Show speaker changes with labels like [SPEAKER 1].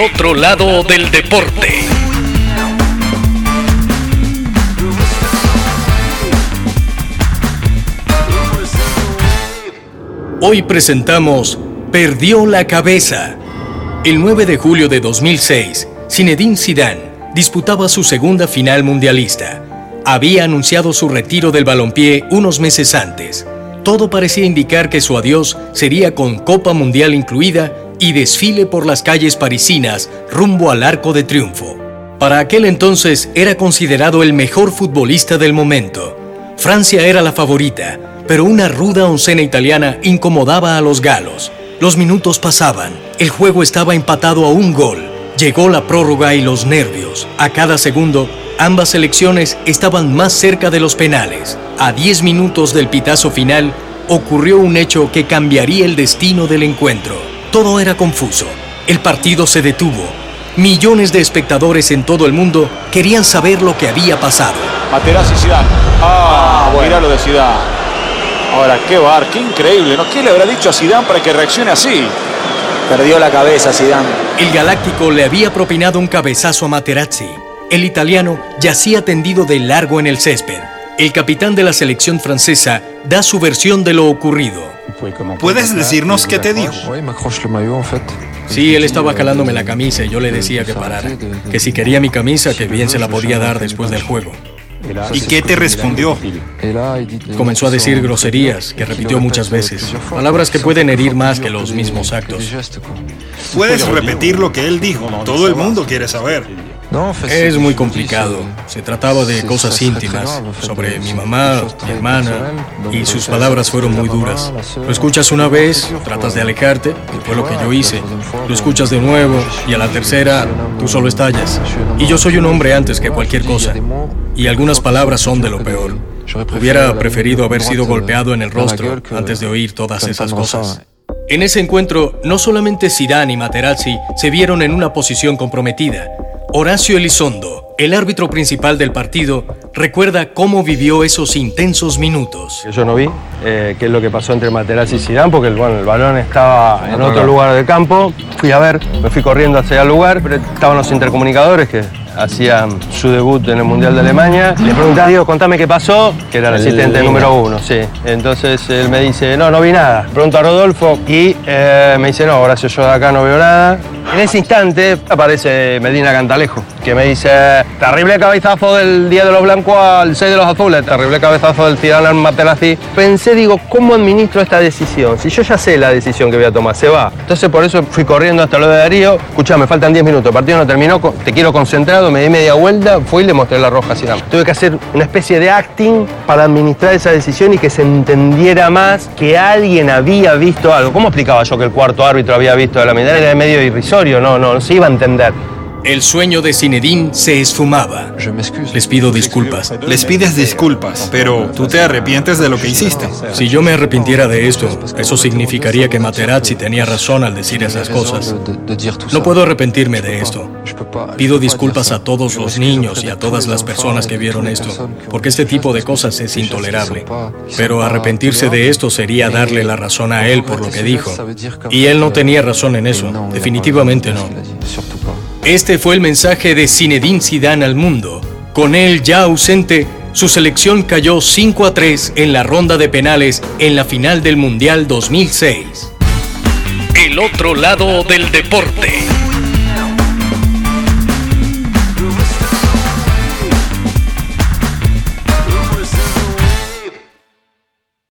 [SPEAKER 1] Otro lado del deporte. Hoy presentamos Perdió la cabeza. El 9 de julio de 2006, Zinedine Zidane disputaba su segunda final mundialista. Había anunciado su retiro del balompié unos meses antes. Todo parecía indicar que su adiós sería con Copa Mundial incluida y desfile por las calles parisinas rumbo al Arco de Triunfo. Para aquel entonces era considerado el mejor futbolista del momento. Francia era la favorita, pero una ruda oncena italiana incomodaba a los galos. Los minutos pasaban, el juego estaba empatado a un gol. Llegó la prórroga y los nervios. A cada segundo, ambas selecciones estaban más cerca de los penales. A 10 minutos del pitazo final, ocurrió un hecho que cambiaría el destino del encuentro. Todo era confuso. El partido se detuvo. Millones de espectadores en todo el mundo querían saber lo que había pasado.
[SPEAKER 2] Materazzi Zidane. Ah, mira lo de Zidane. Ahora, qué bar, qué increíble, ¿no? ¿Qué le habrá dicho a Zidane para que reaccione así?
[SPEAKER 3] Perdió la cabeza Zidane.
[SPEAKER 1] El Galáctico le había propinado un cabezazo a Materazzi. El italiano yacía tendido de largo en el césped. El capitán de la selección francesa da su versión de lo ocurrido.
[SPEAKER 4] ¿Puedes decirnos qué te dijo?
[SPEAKER 1] Sí, él estaba calándome la camisa y yo le decía que parara. Que si quería mi camisa, que bien se la podía dar después del juego.
[SPEAKER 4] ¿Y qué te respondió?
[SPEAKER 1] Comenzó a decir groserías, que repitió muchas veces. Palabras que pueden herir más que los mismos actos.
[SPEAKER 4] Puedes repetir lo que él dijo. Todo el mundo quiere saber.
[SPEAKER 1] Es muy complicado. Se trataba de cosas íntimas, sobre mi mamá, mi hermana, y sus palabras fueron muy duras. Lo escuchas una vez, tratas de alejarte, que fue lo que yo hice. Lo escuchas de nuevo, y a la tercera, tú solo estallas. Y yo soy un hombre antes que cualquier cosa. Y algunas palabras son de lo peor. Hubiera preferido haber sido golpeado en el rostro antes de oír todas esas cosas. En ese encuentro, no solamente Zidane y Materazzi se vieron en una posición comprometida, Horacio Elizondo, el árbitro principal del partido, recuerda cómo vivió esos intensos minutos.
[SPEAKER 5] Yo no vi eh, qué es lo que pasó entre Materazzi y Zidane, porque bueno, el balón estaba en otro lugar del campo. Fui a ver, me fui corriendo hacia el lugar, pero estaban los intercomunicadores que hacían su debut en el Mundial de Alemania. Le pregunté a Diego, contame qué pasó, que era el asistente número uno, sí. Entonces él me dice, no, no vi nada. Pregunto a Rodolfo y eh, me dice, no, gracias, yo de acá no veo nada. En ese instante aparece Medina Cantalejo, que me dice, terrible cabezazo del Día de los Blancos al 6 de los Azules, terrible cabezazo del Zidane al Materazzi. Pensé, digo, ¿cómo administro esta decisión? Si yo ya sé la decisión que voy a tomar, se va. Entonces por eso fui corriendo hasta lo de Darío. Escuchá, me faltan 10 minutos, el partido no terminó, te quiero concentrado, me di media vuelta, fui y le mostré la roja Zidane. Tuve que hacer una especie de acting para administrar esa decisión y que se entendiera más que alguien había visto algo. ¿Cómo explicaba yo que el cuarto árbitro había visto de la mitad? Era medio irrisorio, no, no, no se iba a entender.
[SPEAKER 1] El sueño de Zinedine se esfumaba. Les pido disculpas.
[SPEAKER 4] Les pides disculpas, pero tú te arrepientes de lo que hiciste.
[SPEAKER 1] Si yo me arrepintiera de esto, eso significaría que Materazzi tenía razón al decir esas cosas. No puedo arrepentirme de esto. Pido disculpas a todos los niños y a todas las personas que vieron esto, porque este tipo de cosas es intolerable. Pero arrepentirse de esto sería darle la razón a él por lo que dijo. Y él no tenía razón en eso, definitivamente no. Este fue el mensaje de Zinedine Zidane al mundo. Con él ya ausente, su selección cayó 5 a 3 en la ronda de penales en la final del Mundial 2006. El otro lado del deporte.